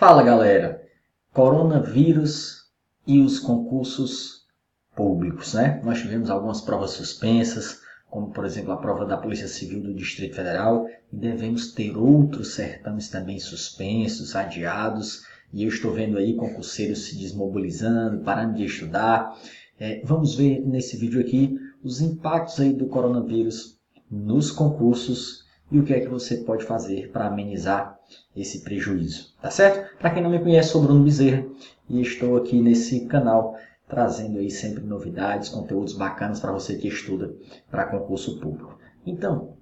Fala galera, coronavírus e os concursos públicos, né? Nós tivemos algumas provas suspensas, como por exemplo a prova da Polícia Civil do Distrito Federal, e devemos ter outros certames também suspensos, adiados, e eu estou vendo aí concurseiros se desmobilizando, parando de estudar. É, vamos ver nesse vídeo aqui os impactos aí do coronavírus nos concursos e o que é que você pode fazer para amenizar esse prejuízo, tá certo? Para quem não me conhece, sou Bruno Bezerra e estou aqui nesse canal trazendo aí sempre novidades, conteúdos bacanas para você que estuda para concurso público. Então,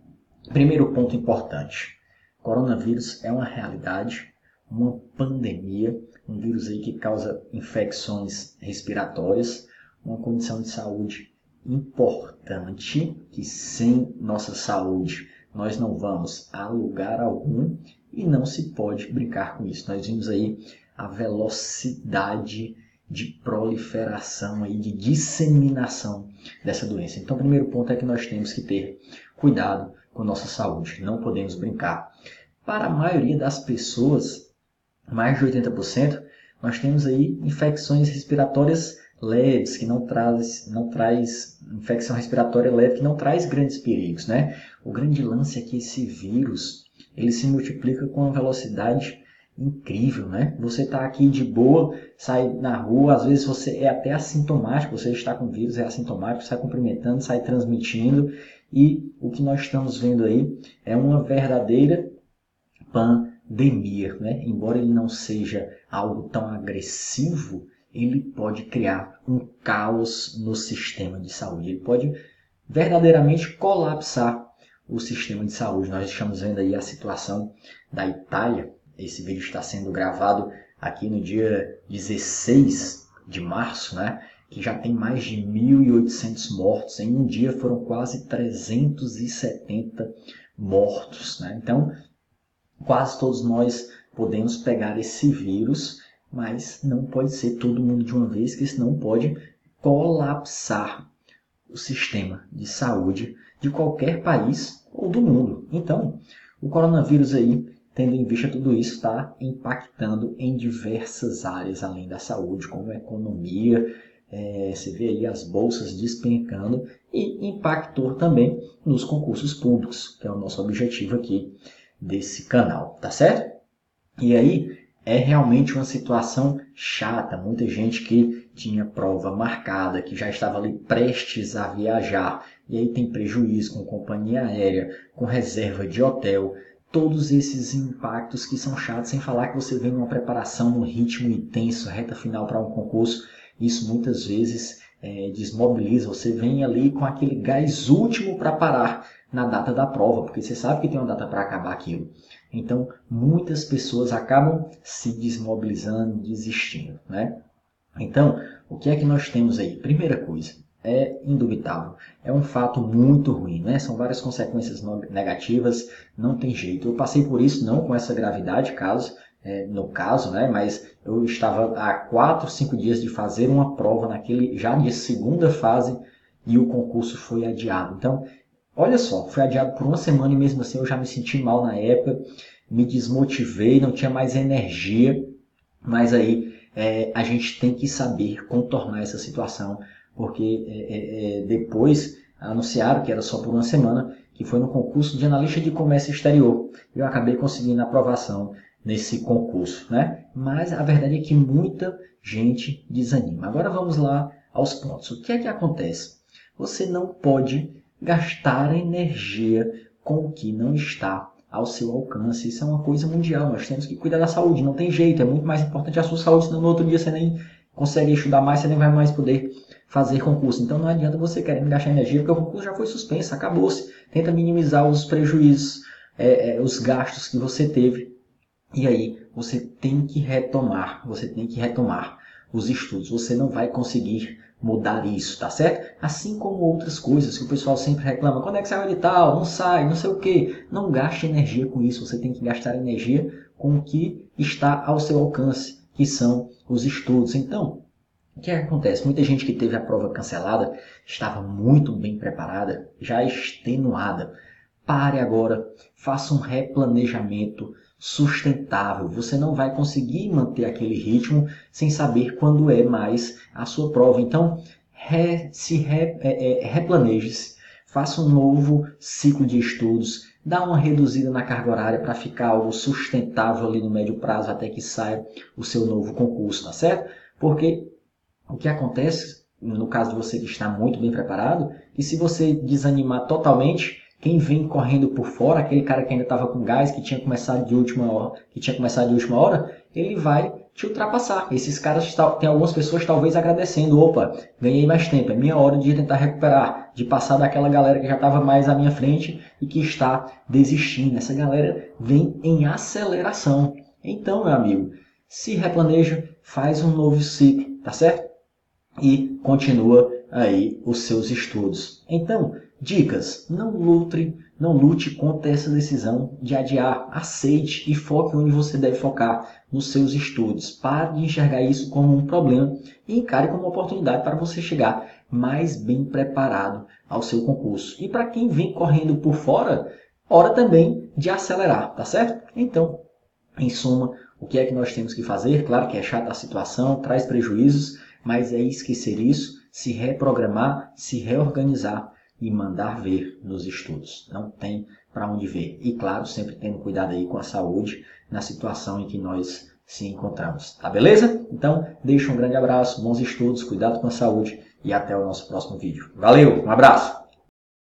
primeiro ponto importante. Coronavírus é uma realidade, uma pandemia, um vírus aí que causa infecções respiratórias, uma condição de saúde importante que sem nossa saúde nós não vamos a lugar algum e não se pode brincar com isso. Nós vimos aí a velocidade de proliferação aí, de disseminação dessa doença. Então, o primeiro ponto é que nós temos que ter cuidado com nossa saúde, não podemos brincar. Para a maioria das pessoas, mais de 80%, nós temos aí infecções respiratórias leves, que não traz, não traz infecção respiratória leve, que não traz grandes perigos, né? O grande lance é que esse vírus, ele se multiplica com uma velocidade incrível, né? Você está aqui de boa, sai na rua, às vezes você é até assintomático, você está com vírus, é assintomático, sai cumprimentando, sai transmitindo, e o que nós estamos vendo aí é uma verdadeira pandemia, né? Embora ele não seja algo tão agressivo, ele pode criar um caos no sistema de saúde. Ele pode verdadeiramente colapsar o sistema de saúde. Nós estamos vendo aí a situação da Itália. Esse vídeo está sendo gravado aqui no dia 16 de março, né? que já tem mais de 1.800 mortos. Em um dia foram quase 370 mortos. Né? Então, quase todos nós podemos pegar esse vírus mas não pode ser todo mundo de uma vez, que senão pode colapsar o sistema de saúde de qualquer país ou do mundo. Então, o coronavírus aí, tendo em vista tudo isso, está impactando em diversas áreas além da saúde, como a economia, é, você vê aí as bolsas despencando e impactou também nos concursos públicos, que é o nosso objetivo aqui desse canal, tá certo? E aí, é realmente uma situação chata. Muita gente que tinha prova marcada, que já estava ali prestes a viajar, e aí tem prejuízo com companhia aérea, com reserva de hotel, todos esses impactos que são chatos, sem falar que você vem numa preparação num ritmo intenso, reta final para um concurso, isso muitas vezes é, desmobiliza, você vem ali com aquele gás último para parar na data da prova, porque você sabe que tem uma data para acabar aquilo. Então, muitas pessoas acabam se desmobilizando, desistindo, né? Então, o que é que nós temos aí? Primeira coisa, é indubitável, é um fato muito ruim, né? São várias consequências negativas, não tem jeito. Eu passei por isso não com essa gravidade, caso é, no caso, né? Mas eu estava há quatro, cinco dias de fazer uma prova naquele já de segunda fase e o concurso foi adiado. Então, Olha só, foi adiado por uma semana e mesmo assim eu já me senti mal na época, me desmotivei, não tinha mais energia, mas aí é, a gente tem que saber contornar essa situação, porque é, é, é, depois anunciaram que era só por uma semana, que foi no concurso de analista de comércio exterior. Eu acabei conseguindo aprovação nesse concurso, né? Mas a verdade é que muita gente desanima. Agora vamos lá aos pontos. O que é que acontece? Você não pode gastar energia com o que não está ao seu alcance. Isso é uma coisa mundial. Nós temos que cuidar da saúde. Não tem jeito. É muito mais importante a sua saúde, senão no outro dia você nem consegue estudar mais, você nem vai mais poder fazer concurso. Então não adianta você querer gastar energia, porque o concurso já foi suspenso, acabou-se. Tenta minimizar os prejuízos, é, é, os gastos que você teve. E aí você tem que retomar, você tem que retomar os estudos. Você não vai conseguir mudar isso, tá certo? Assim como outras coisas que o pessoal sempre reclama, quando é que sai o edital? Não sai, não sei o que. Não gaste energia com isso, você tem que gastar energia com o que está ao seu alcance, que são os estudos. Então, o que acontece? Muita gente que teve a prova cancelada estava muito bem preparada, já extenuada. Pare agora, faça um replanejamento sustentável. Você não vai conseguir manter aquele ritmo sem saber quando é mais a sua prova. Então, re, se re, é, é, replaneje-se, faça um novo ciclo de estudos, dá uma reduzida na carga horária para ficar algo sustentável ali no médio prazo até que saia o seu novo concurso, tá certo? Porque o que acontece, no caso de você que está muito bem preparado, que se você desanimar totalmente, quem vem correndo por fora, aquele cara que ainda estava com gás, que tinha começado de última hora, que tinha começado de última hora, ele vai te ultrapassar. Esses caras tem algumas pessoas talvez agradecendo, opa, ganhei mais tempo, é minha hora de tentar recuperar, de passar daquela galera que já estava mais à minha frente e que está desistindo. Essa galera vem em aceleração. Então, meu amigo, se replaneja, faz um novo ciclo, tá certo? E continua aí os seus estudos. Então, Dicas: não lute, não lute contra essa decisão de adiar. Aceite e foque onde você deve focar, nos seus estudos. Pare de enxergar isso como um problema e encare como uma oportunidade para você chegar mais bem preparado ao seu concurso. E para quem vem correndo por fora, hora também de acelerar, tá certo? Então, em suma, o que é que nós temos que fazer? Claro que é chata a situação, traz prejuízos, mas é esquecer isso, se reprogramar, se reorganizar e mandar ver nos estudos. Não tem para onde ver. E claro, sempre tendo cuidado aí com a saúde na situação em que nós se encontramos. Tá beleza? Então, deixa um grande abraço, bons estudos, cuidado com a saúde e até o nosso próximo vídeo. Valeu, um abraço!